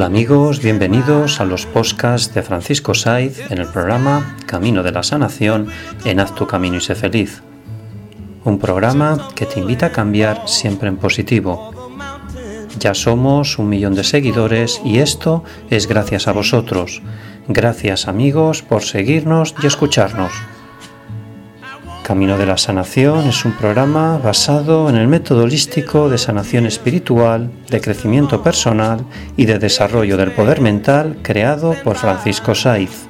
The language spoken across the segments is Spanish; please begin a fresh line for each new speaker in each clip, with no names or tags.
Hola amigos, bienvenidos a los podcasts de Francisco Saiz en el programa Camino de la Sanación en Haz tu Camino y sé feliz. Un programa que te invita a cambiar siempre en positivo. Ya somos un millón de seguidores y esto es gracias a vosotros. Gracias amigos por seguirnos y escucharnos. Camino de la Sanación es un programa basado en el método holístico de sanación espiritual, de crecimiento personal y de desarrollo del poder mental creado por Francisco Saiz.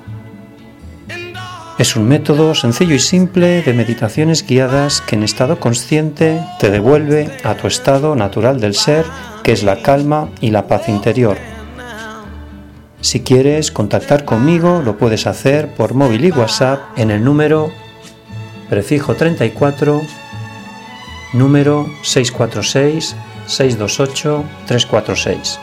Es un método sencillo y simple de meditaciones guiadas que en estado consciente te devuelve a tu estado natural del ser, que es la calma y la paz interior. Si quieres contactar conmigo, lo puedes hacer por móvil y WhatsApp en el número prefijo 34, número 646-628-346.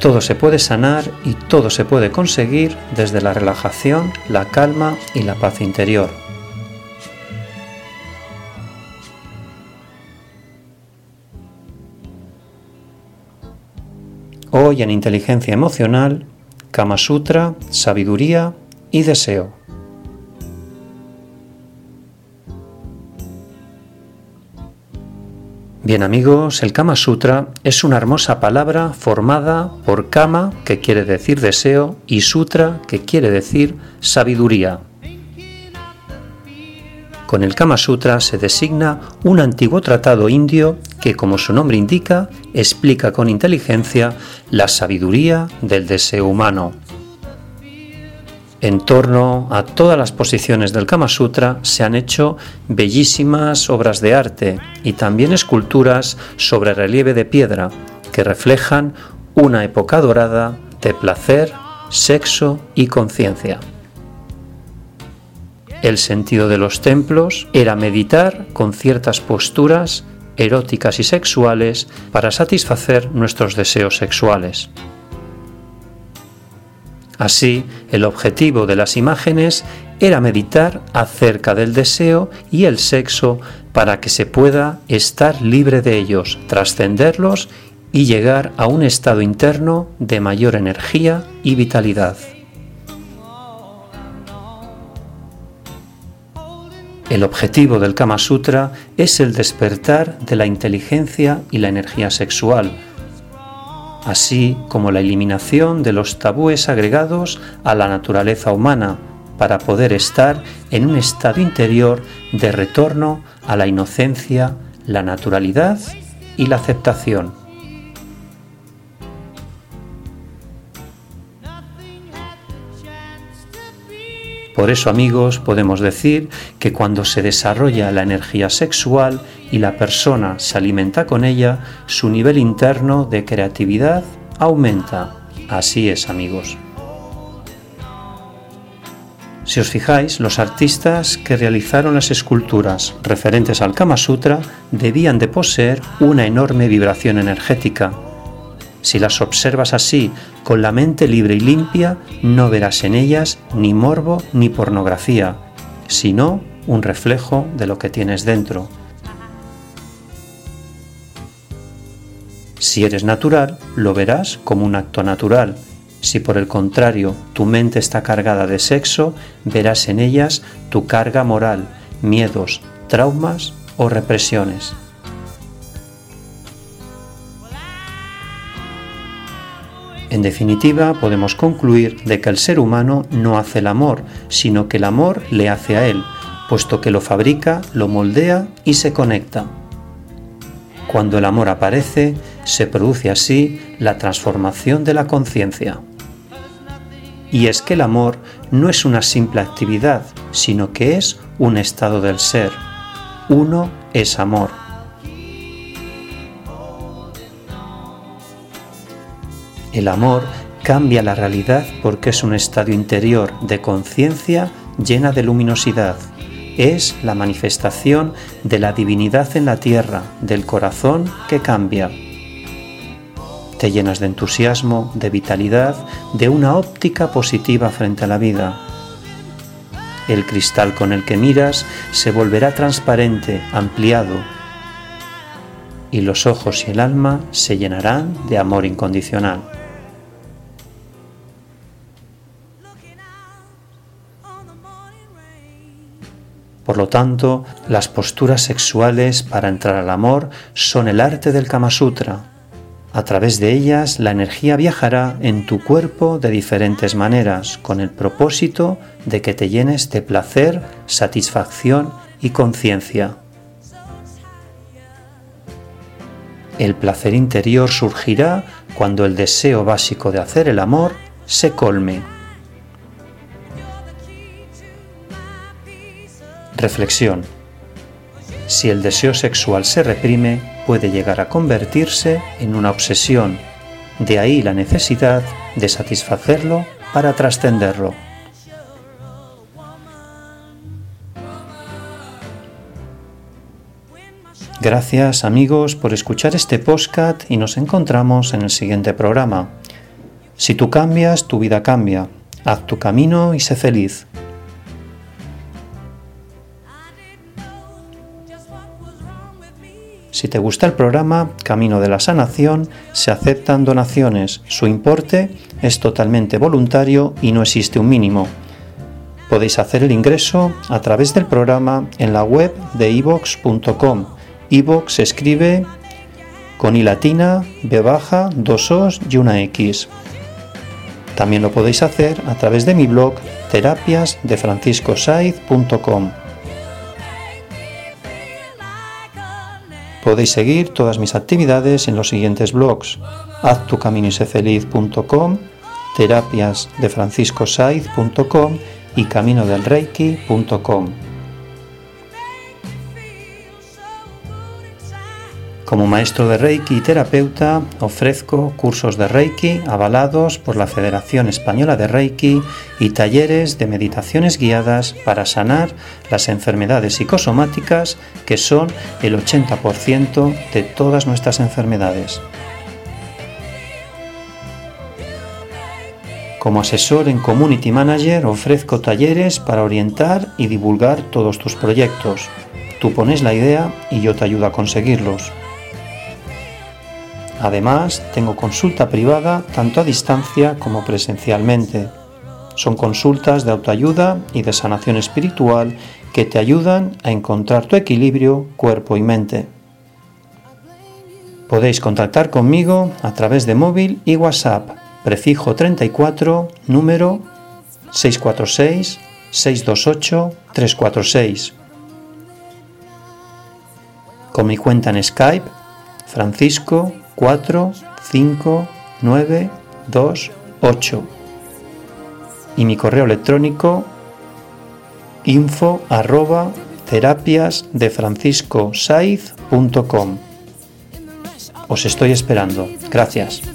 Todo se puede sanar y todo se puede conseguir desde la relajación, la calma y la paz interior. Hoy en Inteligencia Emocional, Kama Sutra, Sabiduría y Deseo. Bien amigos, el Kama Sutra es una hermosa palabra formada por Kama, que quiere decir deseo, y Sutra, que quiere decir sabiduría. Con el Kama Sutra se designa un antiguo tratado indio que, como su nombre indica, explica con inteligencia la sabiduría del deseo humano. En torno a todas las posiciones del Kama Sutra se han hecho bellísimas obras de arte y también esculturas sobre relieve de piedra que reflejan una época dorada de placer, sexo y conciencia. El sentido de los templos era meditar con ciertas posturas eróticas y sexuales para satisfacer nuestros deseos sexuales. Así, el objetivo de las imágenes era meditar acerca del deseo y el sexo para que se pueda estar libre de ellos, trascenderlos y llegar a un estado interno de mayor energía y vitalidad. El objetivo del Kama Sutra es el despertar de la inteligencia y la energía sexual, así como la eliminación de los tabúes agregados a la naturaleza humana para poder estar en un estado interior de retorno a la inocencia, la naturalidad y la aceptación. Por eso amigos podemos decir que cuando se desarrolla la energía sexual y la persona se alimenta con ella, su nivel interno de creatividad aumenta. Así es amigos. Si os fijáis, los artistas que realizaron las esculturas referentes al Kama Sutra debían de poseer una enorme vibración energética. Si las observas así, con la mente libre y limpia, no verás en ellas ni morbo ni pornografía, sino un reflejo de lo que tienes dentro. Si eres natural, lo verás como un acto natural. Si por el contrario tu mente está cargada de sexo, verás en ellas tu carga moral, miedos, traumas o represiones. En definitiva, podemos concluir de que el ser humano no hace el amor, sino que el amor le hace a él, puesto que lo fabrica, lo moldea y se conecta. Cuando el amor aparece, se produce así la transformación de la conciencia. Y es que el amor no es una simple actividad, sino que es un estado del ser. Uno es amor. El amor cambia la realidad porque es un estado interior de conciencia llena de luminosidad. Es la manifestación de la divinidad en la tierra, del corazón que cambia. Te llenas de entusiasmo, de vitalidad, de una óptica positiva frente a la vida. El cristal con el que miras se volverá transparente, ampliado, y los ojos y el alma se llenarán de amor incondicional. Por lo tanto, las posturas sexuales para entrar al amor son el arte del Kama Sutra. A través de ellas la energía viajará en tu cuerpo de diferentes maneras con el propósito de que te llenes de placer, satisfacción y conciencia. El placer interior surgirá cuando el deseo básico de hacer el amor se colme Reflexión. Si el deseo sexual se reprime, puede llegar a convertirse en una obsesión. De ahí la necesidad de satisfacerlo para trascenderlo. Gracias amigos por escuchar este podcast y nos encontramos en el siguiente programa. Si tú cambias, tu vida cambia. Haz tu camino y sé feliz. Si te gusta el programa Camino de la Sanación, se aceptan donaciones. Su importe es totalmente voluntario y no existe un mínimo. Podéis hacer el ingreso a través del programa en la web de ivox.com. ivox escribe con i latina, b baja, dos os y una x. También lo podéis hacer a través de mi blog terapiasdefranciscosaiz.com. Podéis seguir todas mis actividades en los siguientes blogs: haztucaminosefeliz.com, terapiasdefranciscosaiz.com y caminodelreiki.com. Como maestro de Reiki y terapeuta, ofrezco cursos de Reiki avalados por la Federación Española de Reiki y talleres de meditaciones guiadas para sanar las enfermedades psicosomáticas que son el 80% de todas nuestras enfermedades. Como asesor en Community Manager ofrezco talleres para orientar y divulgar todos tus proyectos. Tú pones la idea y yo te ayudo a conseguirlos. Además, tengo consulta privada tanto a distancia como presencialmente. Son consultas de autoayuda y de sanación espiritual que te ayudan a encontrar tu equilibrio cuerpo y mente. Podéis contactar conmigo a través de móvil y WhatsApp, prefijo 34, número 646 628 346. Con mi cuenta en Skype, Francisco 4, 5, 9, 2, 8. Y mi correo electrónico info arroba terapias Os estoy esperando. Gracias.